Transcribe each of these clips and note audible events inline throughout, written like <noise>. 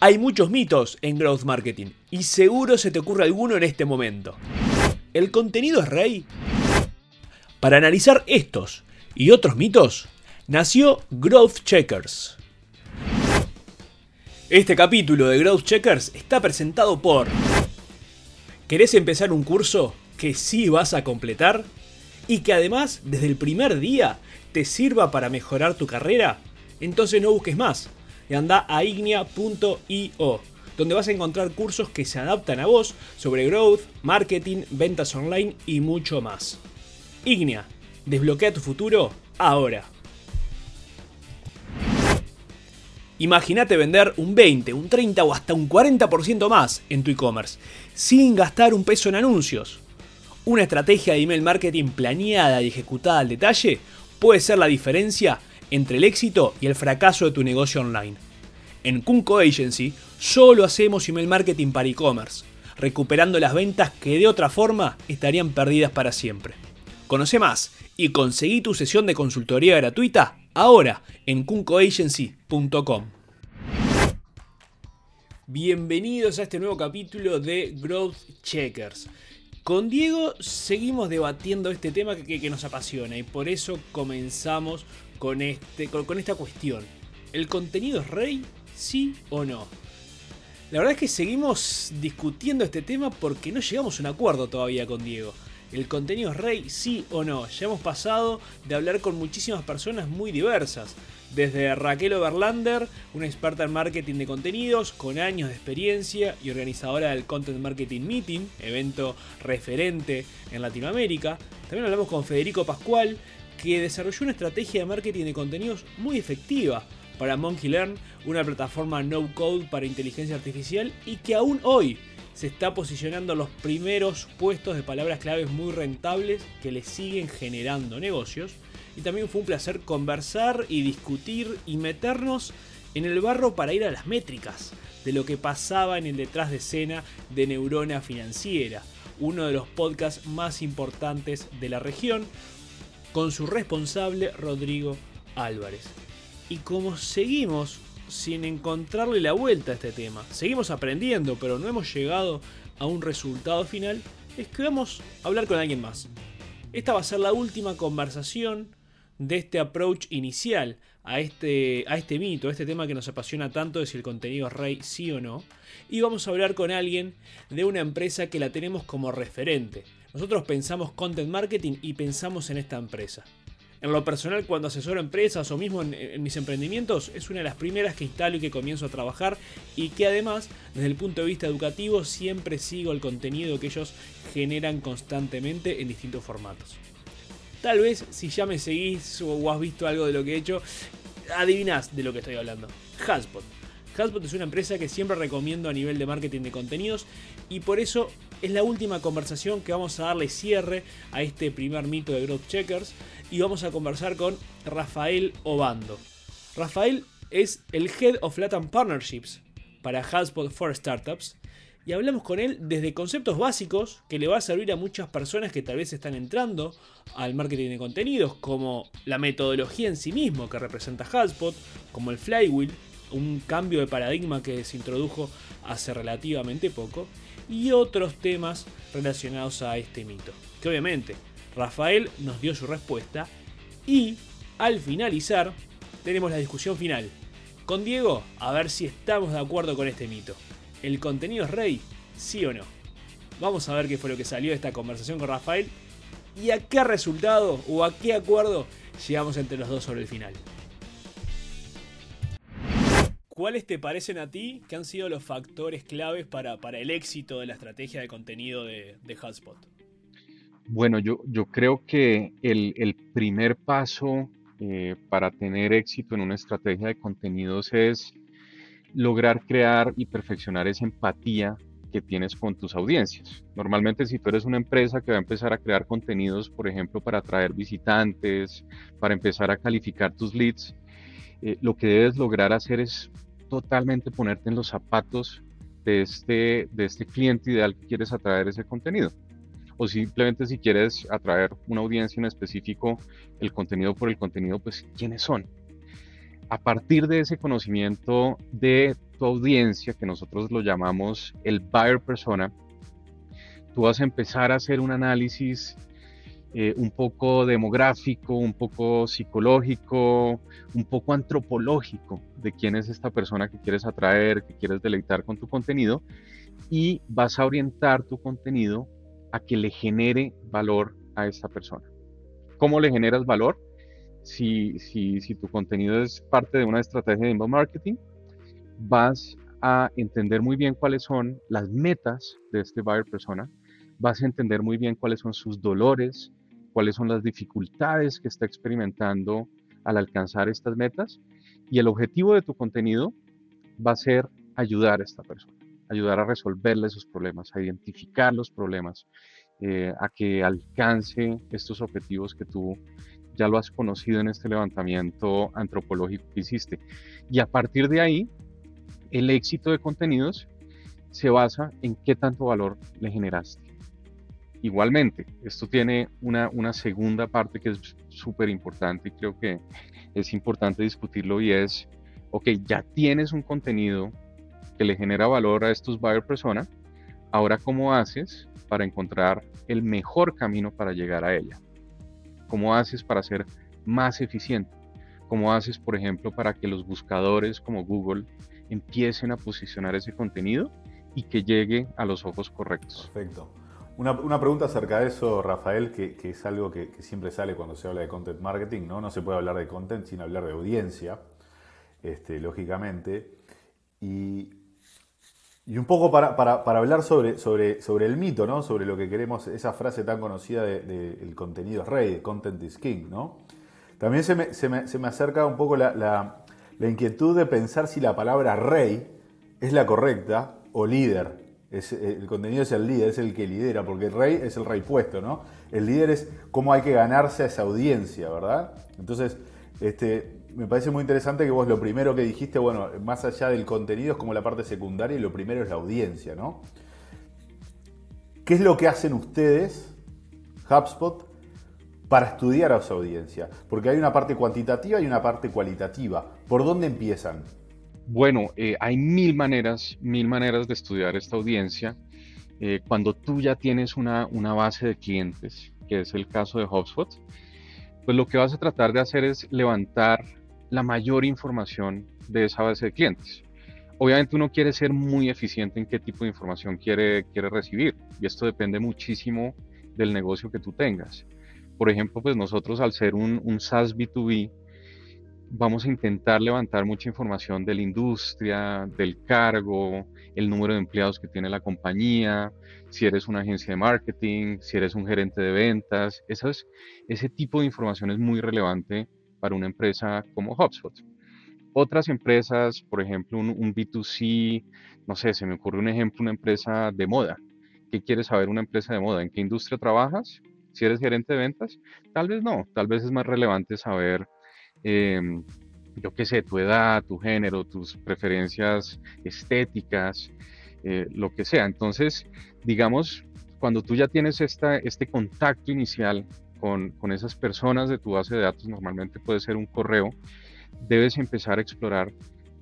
Hay muchos mitos en growth marketing y seguro se te ocurre alguno en este momento. ¿El contenido es rey? Para analizar estos y otros mitos, nació Growth Checkers. Este capítulo de Growth Checkers está presentado por... ¿Querés empezar un curso que sí vas a completar? Y que además desde el primer día te sirva para mejorar tu carrera? Entonces no busques más y anda a ignia.io, donde vas a encontrar cursos que se adaptan a vos sobre growth, marketing, ventas online y mucho más. Ignia, desbloquea tu futuro ahora. Imagínate vender un 20, un 30 o hasta un 40% más en tu e-commerce, sin gastar un peso en anuncios. Una estrategia de email marketing planeada y ejecutada al detalle puede ser la diferencia entre el éxito y el fracaso de tu negocio online. En Kunko Agency solo hacemos email marketing para e-commerce, recuperando las ventas que de otra forma estarían perdidas para siempre. Conoce más y conseguí tu sesión de consultoría gratuita ahora en kunkoagency.com. Bienvenidos a este nuevo capítulo de Growth Checkers. Con Diego seguimos debatiendo este tema que, nos apasiona y por eso comenzamos con, este, con, esta cuestión. ¿El contenido es rey? ¿Sí o no? La verdad es que seguimos discutiendo este tema porque no llegamos a un acuerdo todavía con Diego. ¿El contenido es rey? ¿Sí o no? Ya hemos pasado de hablar con muchísimas personas muy diversas. Desde Raquel Overlander, una experta en marketing de contenidos, con años de experiencia y organizadora del Content Marketing Meeting, evento referente en Latinoamérica. También hablamos con Federico Pascual, que desarrolló una estrategia de marketing de contenidos muy efectiva para Monkey Learn, una plataforma no code para inteligencia artificial y que aún hoy se está posicionando los primeros puestos de palabras claves muy rentables que le siguen generando negocios. Y también fue un placer conversar y discutir y meternos en el barro para ir a las métricas de lo que pasaba en el detrás de escena de Neurona Financiera, uno de los podcasts más importantes de la región, con su responsable Rodrigo Álvarez. Y como seguimos sin encontrarle la vuelta a este tema, seguimos aprendiendo, pero no hemos llegado a un resultado final, es que vamos a hablar con alguien más. Esta va a ser la última conversación de este approach inicial a este, a este mito, a este tema que nos apasiona tanto de si el contenido es rey, sí o no. Y vamos a hablar con alguien de una empresa que la tenemos como referente. Nosotros pensamos content marketing y pensamos en esta empresa. En lo personal, cuando asesoro empresas o mismo en, mis emprendimientos, es una de las primeras que instalo y que comienzo a trabajar y que además, desde el punto de vista educativo, siempre sigo el contenido que ellos generan constantemente en distintos formatos. Tal vez si ya me seguís o has visto algo de lo que he hecho, adivinás de lo que estoy hablando. Haspot. Haspot es una empresa que siempre recomiendo a nivel de marketing de contenidos y por eso es la última conversación que vamos a darle cierre a este primer mito de Growth Checkers y vamos a conversar con Rafael Obando. Rafael es el Head of Latin Partnerships para HubSpot for Startups y hablamos con él desde conceptos básicos que le va a servir a muchas personas que tal vez están entrando al marketing de contenidos, como la metodología en sí mismo que representa HubSpot, como el flywheel, un cambio de paradigma que se introdujo hace relativamente poco, y otros temas relacionados a este mito, que obviamente Rafael nos dio su respuesta y al finalizar tenemos la discusión final. Con Diego, a ver si estamos de acuerdo con este mito. ¿El contenido es rey? ¿Sí o no? Vamos a ver qué fue lo que salió de esta conversación con Rafael y a qué resultado o a qué acuerdo llegamos entre los dos sobre el final. ¿Cuáles te parecen a ti que han sido los factores claves para, para el éxito de la estrategia de contenido de, de HubSpot? Bueno, yo, yo creo que el, el primer paso eh, para tener éxito en una estrategia de contenidos es lograr crear y perfeccionar esa empatía que tienes con tus audiencias. Normalmente si tú eres una empresa que va a empezar a crear contenidos, por ejemplo, para atraer visitantes, para empezar a calificar tus leads, eh, lo que debes lograr hacer es totalmente ponerte en los zapatos de este, de este cliente ideal que quieres atraer ese contenido o simplemente si quieres atraer una audiencia en específico, el contenido por el contenido, pues quiénes son. A partir de ese conocimiento de tu audiencia, que nosotros lo llamamos el buyer persona, tú vas a empezar a hacer un análisis eh, un poco demográfico, un poco psicológico, un poco antropológico de quién es esta persona que quieres atraer, que quieres deleitar con tu contenido y vas a orientar tu contenido a que le genere valor a esta persona. ¿Cómo le generas valor? Si, si, si tu contenido es parte de una estrategia de inbound marketing, vas a entender muy bien cuáles son las metas de este buyer persona, vas a entender muy bien cuáles son sus dolores, cuáles son las dificultades que está experimentando al alcanzar estas metas y el objetivo de tu contenido va a ser ayudar a esta persona, ayudar a resolverle sus problemas, a identificar los problemas, eh, a que alcance estos objetivos que tú ya lo has conocido en este levantamiento antropológico que hiciste. Y a partir de ahí, el éxito de contenidos se basa en qué tanto valor le generaste. Igualmente, esto tiene una, una segunda parte que es súper importante y creo que es importante discutirlo y es, ok, ya tienes un contenido que le genera valor a estos buyer persona, ahora cómo haces para encontrar el mejor camino para llegar a ella? ¿Cómo haces para ser más eficiente? ¿Cómo haces, por ejemplo, para que los buscadores como Google empiecen a posicionar ese contenido y que llegue a los ojos correctos? Perfecto. Una, pregunta acerca de eso, Rafael, que, es algo que, siempre sale cuando se habla de content marketing, ¿no? No se puede hablar de content sin hablar de audiencia, este, lógicamente. Y, un poco para, hablar sobre, sobre, sobre, el mito, ¿no? Sobre lo que queremos, esa frase tan conocida de, el contenido es rey, content is king, ¿no? También se me, acerca un poco la, la inquietud de pensar si la palabra rey es la correcta o líder el contenido es el líder, es el que lidera, porque el rey es el rey puesto, ¿no? El líder es cómo hay que ganarse a esa audiencia, ¿verdad? Entonces, este, me parece muy interesante que vos lo primero que dijiste, bueno, más allá del contenido es como la parte secundaria y lo primero es la audiencia, ¿no? ¿Qué es lo que hacen ustedes, HubSpot, para estudiar a esa audiencia? Porque hay una parte cuantitativa y una parte cualitativa. ¿Por dónde empiezan? Bueno, eh, hay mil maneras, mil maneras de estudiar esta audiencia. Eh, cuando tú ya tienes una, base de clientes, que es el caso de HubSpot, pues lo que vas a tratar de hacer es levantar la mayor información de esa base de clientes. Obviamente uno quiere ser muy eficiente en qué tipo de información quiere, quiere recibir y esto depende muchísimo del negocio que tú tengas. Por ejemplo, pues nosotros al ser un, un SaaS B2B, vamos a intentar levantar mucha información de la industria, del cargo, el número de empleados que tiene la compañía, si eres una agencia de marketing, si eres un gerente de ventas. ese tipo de información es muy relevante para una empresa como HubSpot. Otras empresas, por ejemplo, un, un B2C, no sé, se me ocurre un ejemplo, una empresa de moda. ¿Qué quieres saber una empresa de moda? ¿En qué industria trabajas? Si eres gerente de ventas, tal vez no, tal vez es más relevante saber Em, yo qué sé, tu edad, tu género, tus preferencias estéticas, eh, lo que sea. Entonces, digamos, cuando tú ya tienes esta, este contacto inicial con, con, esas personas de tu base de datos, normalmente puede ser un correo, debes empezar a explorar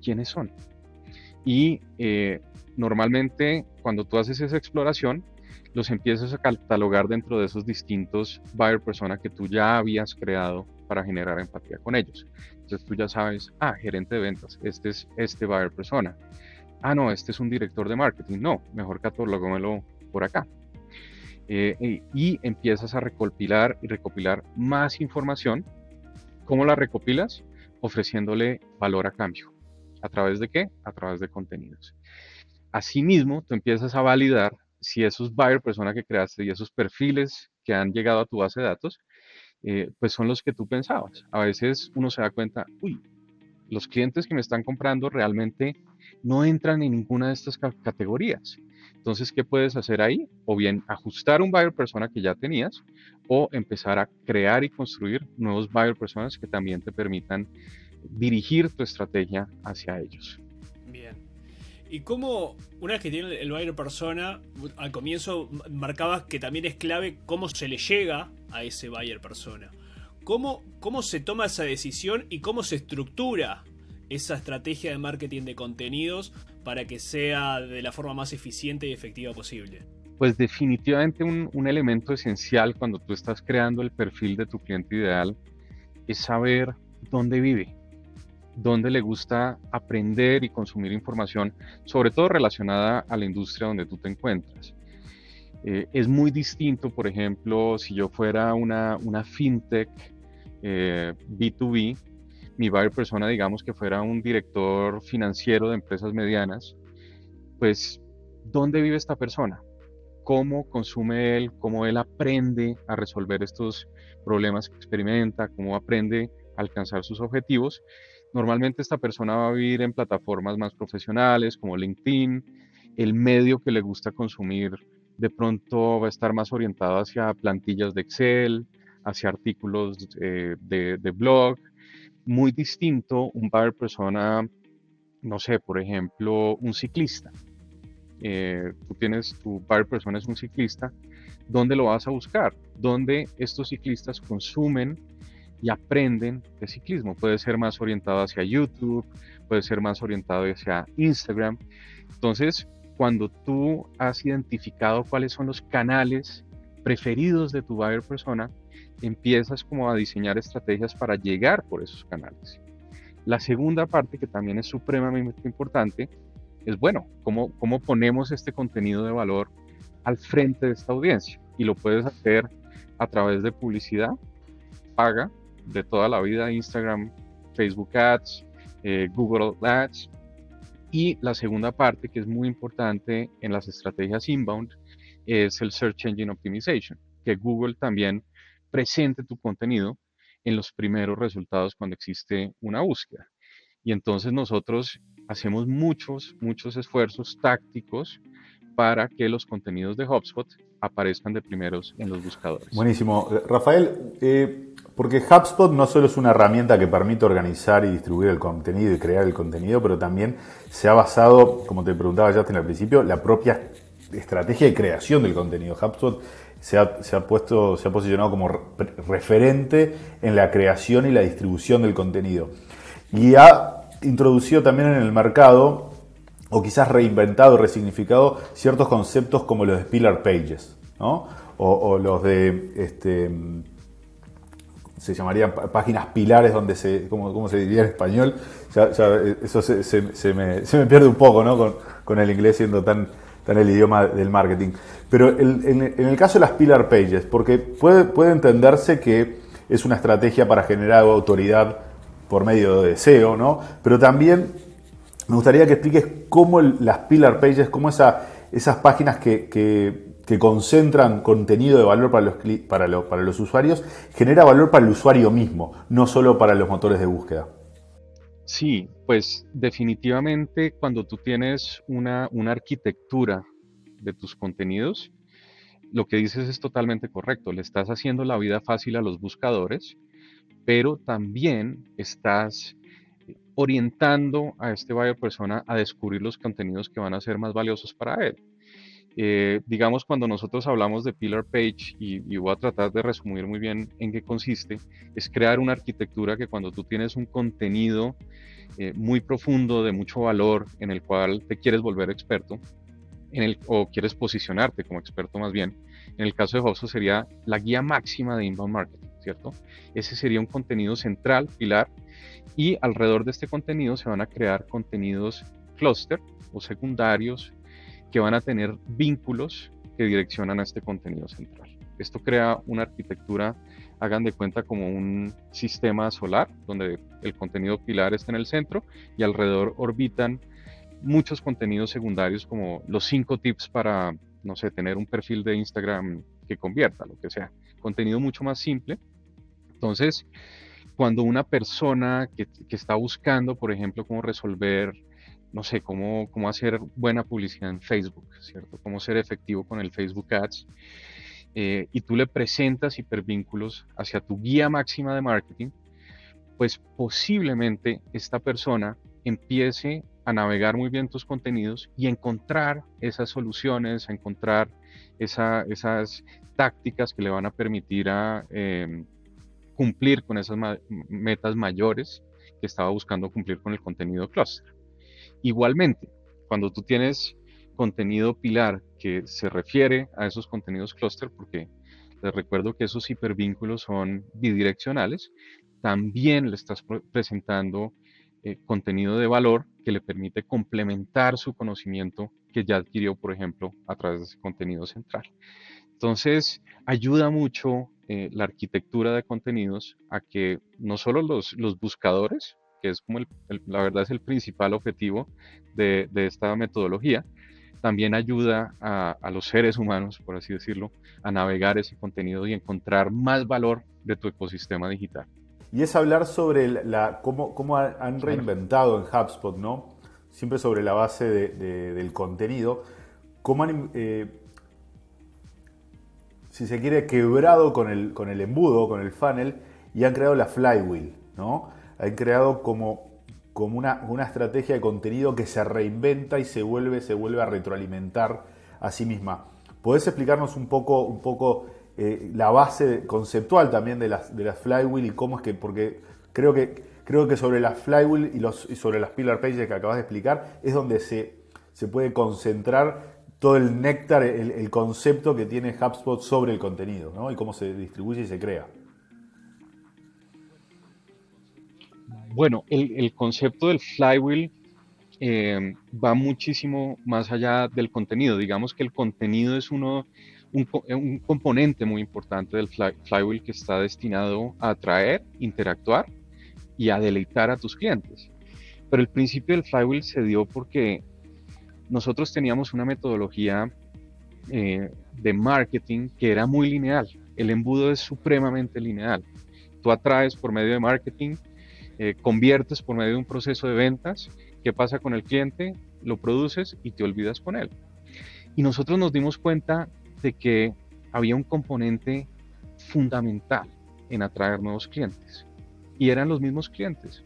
quiénes son. Y eh, normalmente cuando tú haces esa exploración, los empiezas a catalogar dentro de esos distintos buyer persona que tú ya habías creado para generar empatía con ellos. Entonces tú ya sabes, ah, gerente de ventas, este es este buyer persona. Ah, no, este es un director de marketing. No, mejor catalogómelo por acá. Eh, y, empiezas a recopilar y recopilar más información. ¿Cómo la recopilas? Ofreciéndole valor a cambio. ¿A través de qué? A través de contenidos. Asimismo, tú empiezas a validar si esos buyer persona que creaste y esos perfiles que han llegado a tu base de datos eh, pues son los que tú pensabas. A veces uno se da cuenta, uy, los clientes que me están comprando realmente no entran en ninguna de estas categorías. Entonces, ¿qué puedes hacer ahí? O bien ajustar un buyer persona que ya tenías o empezar a crear y construir nuevos buyer personas que también te permitan dirigir tu estrategia hacia ellos. Bien. ¿Y cómo, una vez que tiene el buyer persona, al comienzo marcabas que también es clave cómo se le llega a ese buyer persona. ¿Cómo, ¿Cómo se toma esa decisión y cómo se estructura esa estrategia de marketing de contenidos para que sea de la forma más eficiente y efectiva posible? Pues definitivamente un, un elemento esencial cuando tú estás creando el perfil de tu cliente ideal es saber dónde vive, dónde le gusta aprender y consumir información, sobre todo relacionada a la industria donde tú te encuentras. Eh, es muy distinto, por ejemplo, si yo fuera una, una fintech B2B, eh, mi buyer persona, digamos que fuera un director financiero de empresas medianas, pues, ¿dónde vive esta persona? ¿Cómo consume él? ¿Cómo él aprende a resolver estos problemas que experimenta? ¿Cómo aprende a alcanzar sus objetivos? Normalmente esta persona va a vivir en plataformas más profesionales como LinkedIn, el medio que le gusta consumir de pronto va a estar más orientado hacia plantillas de Excel, hacia artículos eh, de, blog, muy distinto un buyer persona, no sé, por ejemplo, un ciclista. Eh, tú tienes, tu buyer persona es un ciclista, ¿dónde lo vas a buscar? ¿Dónde estos ciclistas consumen y aprenden de ciclismo? Puede ser más orientado hacia YouTube, puede ser más orientado hacia Instagram. Entonces, cuando tú has identificado cuáles son los canales preferidos de tu buyer persona, empiezas como a diseñar estrategias para llegar por esos canales. La segunda parte, que también es supremamente importante, es, bueno, cómo, cómo ponemos este contenido de valor al frente de esta audiencia. Y lo puedes hacer a través de publicidad paga de toda la vida, Instagram, Facebook Ads, eh, Google Ads, y la segunda parte, que es muy importante en las estrategias inbound, es el Search Engine Optimization, que Google también presente tu contenido en los primeros resultados cuando existe una búsqueda. Y entonces nosotros hacemos muchos, muchos esfuerzos tácticos para que los contenidos de HubSpot aparezcan de primeros en los buscadores. Buenísimo. Rafael, eh, porque HubSpot no solo es una herramienta que permite organizar y distribuir el contenido y crear el contenido, pero también se ha basado, como te preguntaba ya al principio, la propia estrategia de creación del contenido. HubSpot se ha, puesto, se ha posicionado como referente en la creación y la distribución del contenido. Y ha introducido también en el mercado, o quizás reinventado, resignificado, ciertos conceptos como los de Pillar Pages, o, o los de este, se llamarían páginas pilares donde se, ¿cómo, se diría en español? eso se, me, pierde un poco ¿no? con, el inglés siendo tan, tan el idioma del marketing. Pero en, el caso de las pillar pages, porque puede, puede entenderse que es una estrategia para generar autoridad por medio de SEO, ¿no? Pero también me gustaría que expliques cómo las pillar pages, cómo esa, esas páginas que concentran contenido de valor para los, para los usuarios, genera valor para el usuario mismo, no solo para los motores de búsqueda. Sí, pues definitivamente cuando tú tienes una, una arquitectura de tus contenidos, lo que dices es totalmente correcto. Le estás haciendo la vida fácil a los buscadores, pero también estás orientando a este buyer persona a descubrir los contenidos que van a ser más valiosos para él. Eh, digamos, cuando nosotros hablamos de Pillar Page, y, voy a tratar de resumir muy bien en qué consiste, es crear una arquitectura que cuando tú tienes un contenido eh, muy profundo, de mucho valor, en el cual te quieres volver experto, en el, o quieres posicionarte como experto más bien, en el caso de HubSpot sería la guía máxima de inbound marketing, ¿cierto? Ese sería un contenido central, pilar, y alrededor de este contenido se van a crear contenidos cluster o secundarios que van a tener vínculos que direccionan a este contenido central. Esto crea una arquitectura, hagan de cuenta como un sistema solar, donde el contenido pilar está en el centro y alrededor orbitan muchos contenidos secundarios como los cinco tips para, no sé, tener un perfil de Instagram que convierta, lo que sea. Contenido mucho más simple. Entonces, cuando una persona que, que está buscando, por ejemplo, cómo resolver no sé, cómo, cómo hacer buena publicidad en Facebook, ¿cierto? Cómo ser efectivo con el Facebook Ads. Eh, y tú le presentas hipervínculos hacia tu guía máxima de marketing, pues posiblemente esta persona empiece a navegar muy bien tus contenidos y encontrar esas soluciones, a encontrar esas tácticas que le van a permitir a, em, cumplir con esas metas mayores que estaba buscando cumplir con el contenido cluster. Igualmente, cuando tú tienes contenido pilar que se refiere a esos contenidos cluster, porque les recuerdo que esos hipervínculos son bidireccionales, también le estás presentando eh, contenido de valor que le permite complementar su conocimiento que ya adquirió, por ejemplo, a través de ese contenido central. Entonces, ayuda mucho eh, la arquitectura de contenidos a que no solo los buscadores, que es como la verdad es el principal objetivo de, de esta metodología, también ayuda a, a, los seres humanos, por así decirlo, a navegar ese contenido y encontrar más valor de tu ecosistema digital. Y es hablar sobre la, cómo, cómo han reinventado en HubSpot, ¿no? Siempre sobre la base de, del contenido, cómo han, eh, si se quiere, quebrado con el, con el embudo, con el funnel, y han creado la flywheel, ¿no? Han creado como, como una, una estrategia de contenido que se reinventa y se vuelve, se vuelve a retroalimentar a sí misma. ¿Podés explicarnos un poco, un poco eh, la base conceptual también de las, de las flywheel y cómo es que, porque creo que, creo que sobre las flywheel y, los, y sobre las pillar pages que acabas de explicar es donde se, se puede concentrar todo el néctar, el, concepto que tiene HubSpot sobre el contenido ¿no? y cómo se distribuye y se crea. Bueno, el, concepto del flywheel eh, va muchísimo más allá del contenido. Digamos que el contenido es uno un, componente muy importante del flywheel que está destinado a atraer, interactuar y a deleitar a tus clientes. Pero el principio del flywheel se dio porque nosotros teníamos una metodología eh, de marketing que era muy lineal. El embudo es supremamente lineal. Tú atraes por medio de marketing, eh, conviertes por medio de un proceso de ventas. ¿Qué pasa con el cliente? Lo produces y te olvidas con él. Y nosotros nos dimos cuenta de que había un componente fundamental en atraer nuevos clientes y eran los mismos clientes.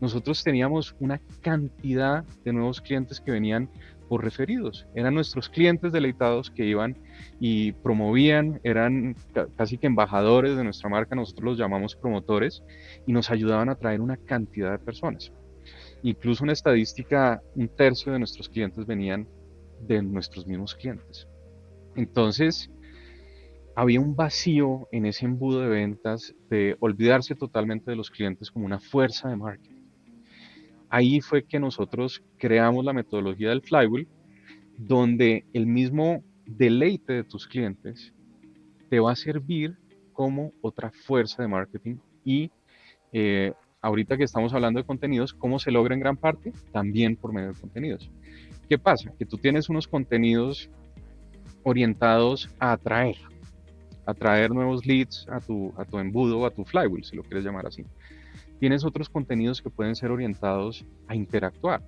Nosotros teníamos una cantidad de nuevos clientes que venían por referidos. Eran nuestros clientes deleitados que iban y promovían, eran casi que embajadores de nuestra marca, nosotros los llamamos promotores, y nos ayudaban a traer una cantidad de personas. Incluso una estadística, un tercio de nuestros clientes venían de nuestros mismos clientes. Entonces, había un vacío en ese embudo de ventas de olvidarse totalmente de los clientes como una fuerza de marketing. Ahí fue que nosotros creamos la metodología del flywheel, donde el mismo deleite de tus clientes te va a servir como otra fuerza de marketing y eh, ahorita que estamos hablando de contenidos, ¿cómo se logra en gran parte? También por medio de contenidos. ¿Qué pasa? Que tú tienes unos contenidos orientados a atraer, atraer nuevos leads a tu, a tu embudo, a tu flywheel, si lo quieres llamar así. Tienes otros contenidos que pueden ser orientados a interactuar.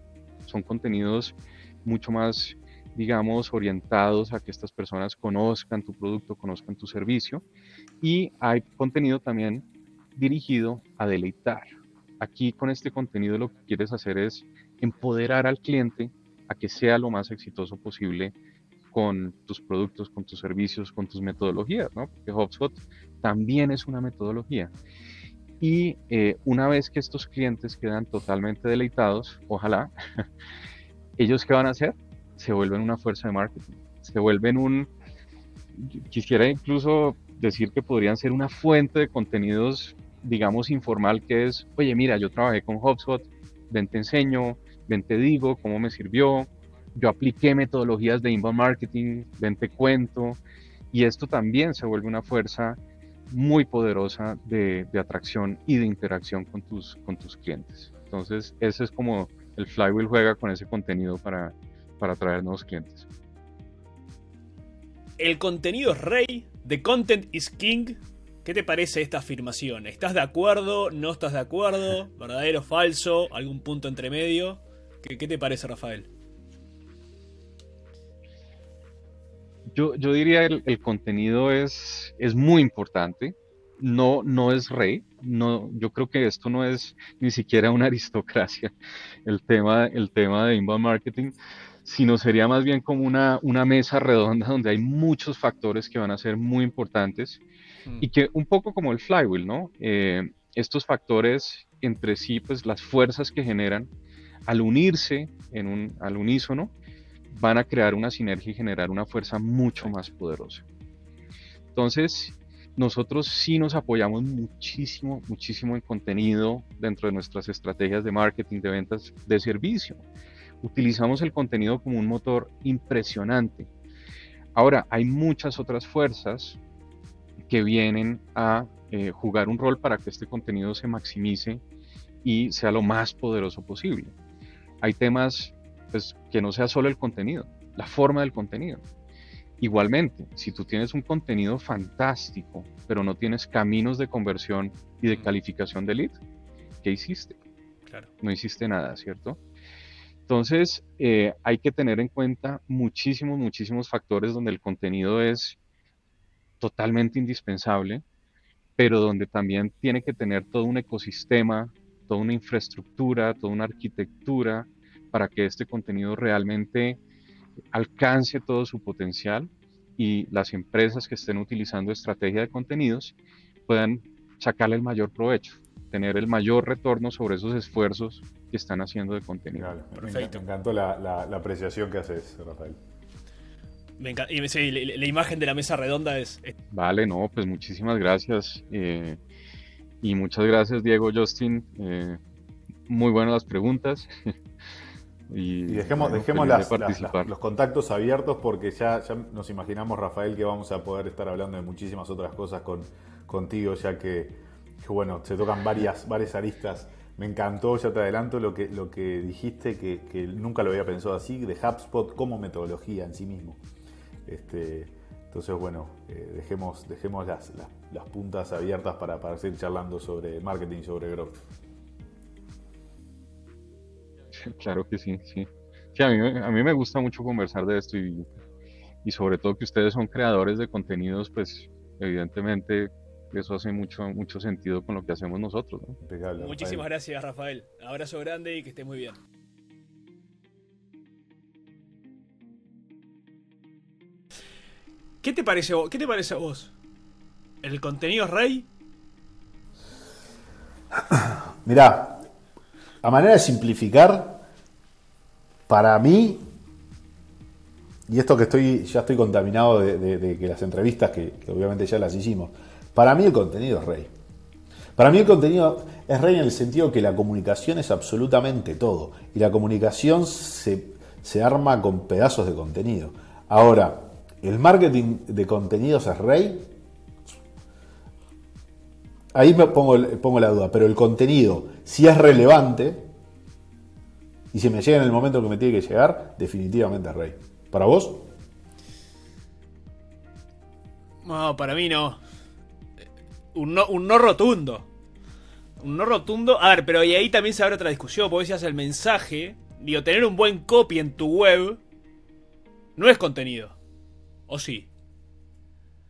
Son contenidos mucho más, digamos, orientados a que estas personas conozcan tu producto, conozcan tu servicio. Y hay contenido también dirigido a deleitar. Aquí con este contenido lo que quieres hacer es empoderar al cliente a que sea lo más exitoso posible con tus productos, con tus servicios, con tus metodologías, ¿no? Porque HubSpot también es una metodología. Y eh, una vez que estos clientes quedan totalmente deleitados, ojalá, <laughs> ellos qué van a hacer? Se vuelven una fuerza de marketing, se vuelven un, quisiera incluso decir que podrían ser una fuente de contenidos, digamos, informal, que es, oye, mira, yo trabajé con HubSpot, ven te enseño, ven te digo cómo me sirvió, yo apliqué metodologías de inbound marketing, vente cuento, y esto también se vuelve una fuerza muy poderosa de, atracción y de interacción con tus, con tus clientes. Entonces, ese es como el Flywheel juega con ese contenido para, para atraer nuevos clientes. El contenido es rey, the content is king. ¿Qué te parece esta afirmación? ¿Estás de acuerdo? ¿No estás de acuerdo? <laughs> ¿Verdadero? ¿Falso? ¿Algún punto entre medio? ¿Qué, qué te parece, Rafael? Yo, yo diría el, el contenido es, es muy importante, no, no es rey, no, yo creo que esto no es ni siquiera una <laughs> aristocracia, el tema, el tema de inbound marketing, sino sería más bien como una, una mesa redonda donde hay muchos factores que van a ser muy importantes hmm. y que un poco como el flywheel, ¿no? Eh, estos factores entre sí pues las fuerzas que generan al unirse en un, al unísono van a crear una sinergia y generar una fuerza mucho más poderosa. Entonces, nosotros sí nos apoyamos muchísimo, muchísimo en contenido dentro de nuestras estrategias de marketing, de ventas, de servicio. Utilizamos el contenido como un motor impresionante. Ahora, hay muchas otras fuerzas que vienen a eh, jugar un rol para que este contenido se maximice y sea lo más poderoso posible. Hay temas pues, que no sea solo el contenido, la forma del contenido. Igualmente, si tú tienes un contenido fantástico, pero no tienes caminos de conversión y de calificación de lead, ¿qué hiciste? Claro. No hiciste nada, ¿cierto? Entonces, eh, hay que tener en cuenta muchísimos, muchísimos factores donde el contenido es totalmente indispensable, pero donde también tiene que tener todo un ecosistema, toda una infraestructura, toda una arquitectura para que este contenido realmente alcance todo su potencial y las empresas que estén utilizando estrategia de contenidos puedan sacarle el mayor provecho, tener el mayor retorno sobre esos esfuerzos que están haciendo de contenido. Perfecto. Me, encantó la, apreciación que haces, Rafael. Me y la, imagen de la mesa redonda es... Vale, no, pues muchísimas gracias. Eh, y muchas gracias, Diego, Justin. Eh, muy buenas las preguntas. <laughs> Y, dejemos, dejemos los contactos abiertos porque ya, ya, nos imaginamos, Rafael, que vamos a poder estar hablando de muchísimas otras cosas con, contigo, ya que, bueno, se tocan varias, varias aristas. Me encantó, ya te adelanto, lo que, lo que dijiste, que, nunca lo había pensado así, de HubSpot como metodología en sí mismo. Este, entonces, bueno, eh, dejemos, dejemos las, las, puntas abiertas para, para seguir charlando sobre marketing, sobre growth. <laughs> Claro que sí, sí. Sí, a mí, a mí me gusta mucho conversar de esto y, y sobre todo que ustedes son creadores de contenidos, pues evidentemente eso hace mucho, mucho sentido con lo que hacemos nosotros. Muchísimas gracias, Rafael. Abrazo grande y que esté muy bien. ¿Qué te parece, qué te parece a vos? ¿El contenido es rey? <coughs> Mirá, a manera de simplificar, para mí, y esto que estoy, ya estoy contaminado de, que las entrevistas, que, obviamente ya las hicimos, para mí el contenido es rey. Para mí el contenido es rey en el sentido que la comunicación es absolutamente todo. Y la comunicación se, se arma con pedazos de contenido. Ahora, ¿el marketing de contenidos es rey? Ahí me pongo, la duda, pero el contenido, si es relevante, y si me llega en el momento que me tiene que llegar, definitivamente es rey. ¿Para vos? No, para mí no. Un no, un no rotundo. Un no rotundo. A ver, pero y ahí también se abre otra discusión. Porque decías el mensaje. Digo, tener un buen copy en tu web. No es contenido. ¿O sí?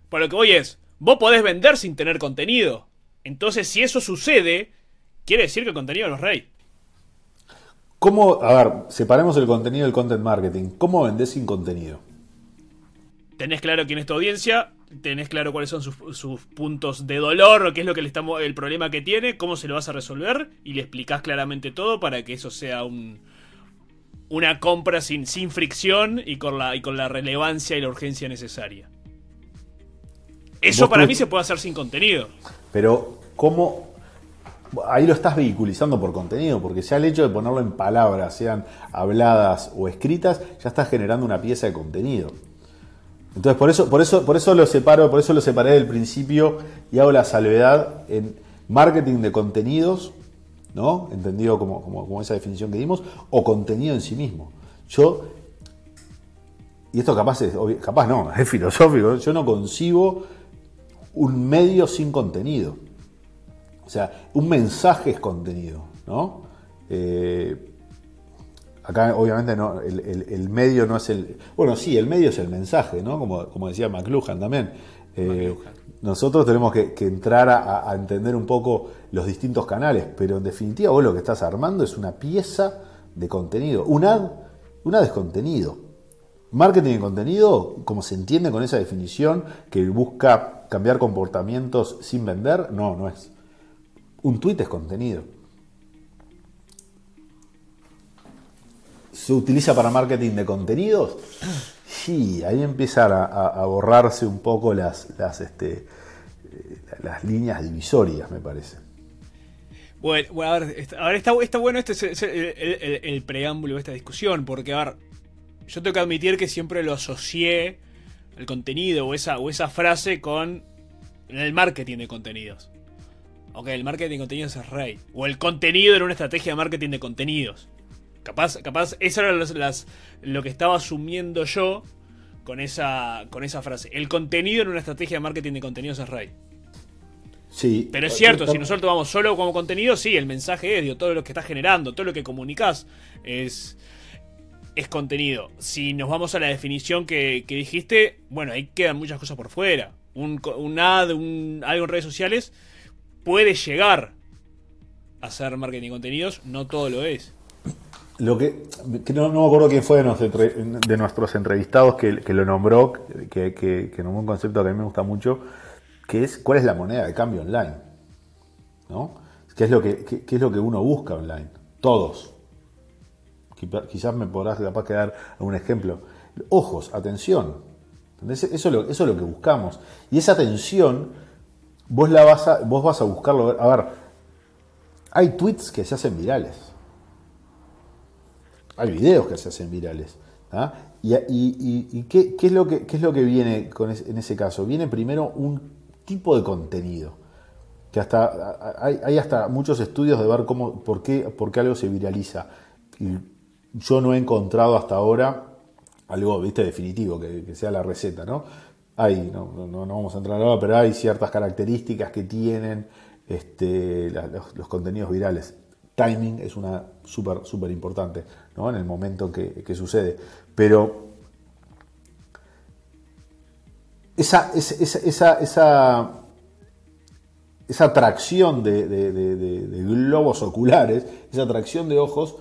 Por lo que voy es. Vos podés vender sin tener contenido. Entonces, si eso sucede, quiere decir que el contenido no es rey. ¿Cómo, a ver, separemos el contenido del content marketing. ¿Cómo vendés sin contenido? Tenés claro quién es tu audiencia, tenés claro cuáles son sus, puntos de dolor, qué es lo que le estamos, el problema que tiene, cómo se lo vas a resolver y le explicás claramente todo para que eso sea un, una compra sin, sin fricción y con, la, y con la relevancia y la urgencia necesaria. Eso para mí se puede hacer sin contenido. Pero, ¿cómo? Ahí lo estás vehiculizando por contenido, porque ya el hecho de ponerlo en palabras, sean habladas o escritas, ya estás generando una pieza de contenido. Entonces, por eso, por eso, por eso lo separo, por eso lo separé del principio y hago la salvedad en marketing de contenidos, ¿no? Entendido como, como esa definición que dimos, o contenido en sí mismo. Yo y esto capaz es, capaz no, <laughs> es filosófico, yo no concibo un medio sin contenido. O sea, un mensaje es contenido, ¿no? Eh, acá obviamente no, el, medio no es el... Bueno, sí, el medio es el mensaje, ¿no? Como, como decía McLuhan también. Eh, nosotros tenemos que, entrar a, entender un poco los distintos canales, pero en definitiva vos lo que estás armando es una pieza de contenido, un ad, un ad es contenido. Marketing de contenido, como se entiende con esa definición, que busca cambiar comportamientos sin vender, no, no es. Un tweet es contenido. ¿Se utiliza para marketing de contenidos? Sí, ahí empiezan a, borrarse un poco este, eh, las, líneas divisorias, me parece. Bueno, a ver, ahora está, bueno este, el, el, preámbulo de esta discusión, porque a ver, yo tengo que admitir que siempre lo asocié el contenido o esa, o esa frase con el marketing de contenidos. Ok, el marketing de contenidos es rey. O el contenido era una estrategia de marketing de contenidos. Capaz, capaz, eso era las, lo que estaba asumiendo yo con esa, con esa frase. El contenido en una estrategia de marketing de contenidos es rey. Sí. Pero es cierto, si nosotros vamos solo como contenido, sí, el mensaje es, digo, todo lo que estás generando, todo lo que comunicas es, es contenido. Si nos vamos a la definición que, dijiste, bueno, ahí quedan muchas cosas por fuera. Un, un ad, un, algo en redes sociales puede llegar a ser marketing de contenidos, no todo lo es. Lo que, no, me acuerdo quién fue de, nuestros entrevistados que, lo nombró, que, que, nombró un concepto que a mí me gusta mucho, que es cuál es la moneda de cambio online. ¿no? ¿Qué, es lo que, qué, es lo que uno busca online? Todos. Quizás me podrás capaz que dar un ejemplo. Ojos, atención. Eso es, lo, que buscamos. Y esa atención, vos, la vas a, vos vas a buscarlo. A ver, hay tweets que se hacen virales hay videos que se hacen virales. ¿ah? ¿Y, qué, es lo que, es lo que viene en ese caso? Viene primero un tipo de contenido. Que hasta hay, hasta muchos estudios de ver cómo, por qué, por qué algo se viraliza. Yo no he encontrado hasta ahora algo, viste, definitivo, que, sea la receta, ¿no? Hay, no, no, vamos a entrar ahora, pero hay ciertas características que tienen este, los contenidos virales timing es una súper, súper importante ¿no? en el momento que, sucede. Pero esa, esa, esa, esa, atracción de, globos oculares, esa atracción de ojos,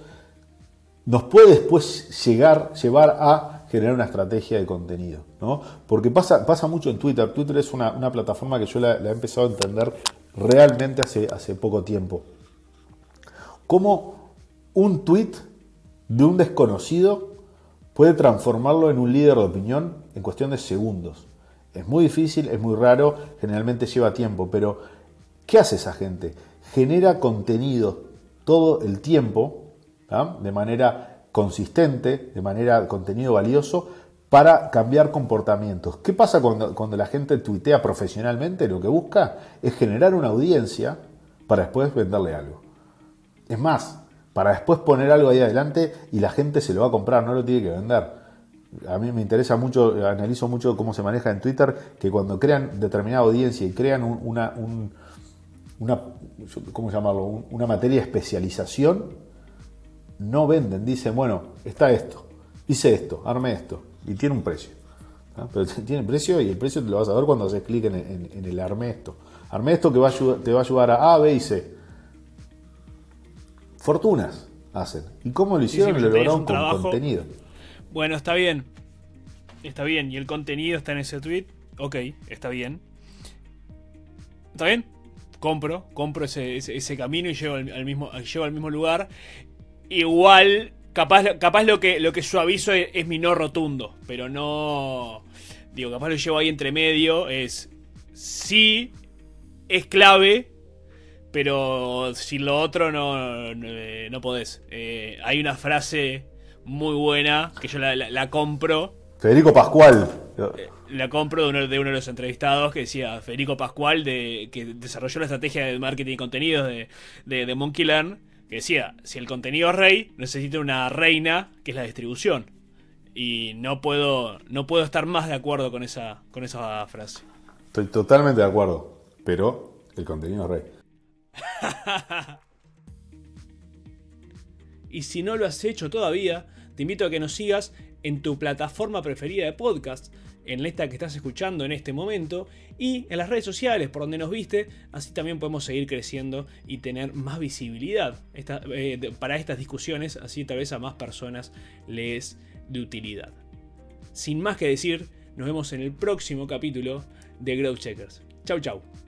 nos puede después llegar, llevar a generar una estrategia de contenido. ¿no? Porque pasa, pasa mucho en Twitter. Twitter es una, plataforma que yo la, la, he empezado a entender realmente hace, hace poco tiempo cómo un tweet de un desconocido puede transformarlo en un líder de opinión en cuestión de segundos. Es muy difícil, es muy raro, generalmente lleva tiempo, pero ¿qué hace esa gente? Genera contenido todo el tiempo, de manera consistente, de manera contenido valioso, para cambiar comportamientos. ¿Qué pasa cuando, cuando la gente tuitea profesionalmente? Lo que busca es generar una audiencia para después venderle algo. Es más, para después poner algo ahí adelante y la gente se lo va a comprar, no lo tiene que vender. A mí me interesa mucho, analizo mucho cómo se maneja en Twitter, que cuando crean determinada audiencia y crean una, una, ¿cómo llamarlo? una materia de especialización, no venden, dicen, bueno, está esto, hice esto, arme esto, y tiene un precio. Pero <laughs> tiene precio y el precio te lo vas a ver cuando haces clic en, el arme esto. Arme esto que va te va a ayudar a A, B y C fortunas hacen. ¿Y cómo lo hicieron? lo lograron con contenido. Bueno, está bien. Está bien. Y el contenido está en ese tweet. Ok, está bien. ¿Está bien? Compro, compro ese, camino y llego al, mismo, llego al mismo lugar. Igual, capaz, capaz lo que lo que suavizo es, es mi no rotundo. Pero no. Digo, capaz lo llevo ahí entre medio. Es. Sí, es clave pero sin lo otro no, no, eh, podés. Eh, hay una frase muy buena que yo la, compro. Federico Pascual. Eh, la compro de uno, de uno, de los entrevistados que decía Federico Pascual, de, que desarrolló la estrategia de marketing y contenidos de, de, Monkey Learn, que decía, si el contenido es rey, necesita una reina, que es la distribución. Y no puedo, no puedo estar más de acuerdo con esa, con esa frase. Estoy totalmente de acuerdo, pero el contenido es rey. <laughs> y si no lo has hecho todavía, te invito a que nos sigas en tu plataforma preferida de podcast, en esta que estás escuchando en este momento, y en las redes sociales por donde nos viste, así también podemos seguir creciendo y tener más visibilidad eh, para estas discusiones, así tal vez a más personas les de utilidad. Sin más que decir, nos vemos en el próximo capítulo de Growth Checkers. Chau chau.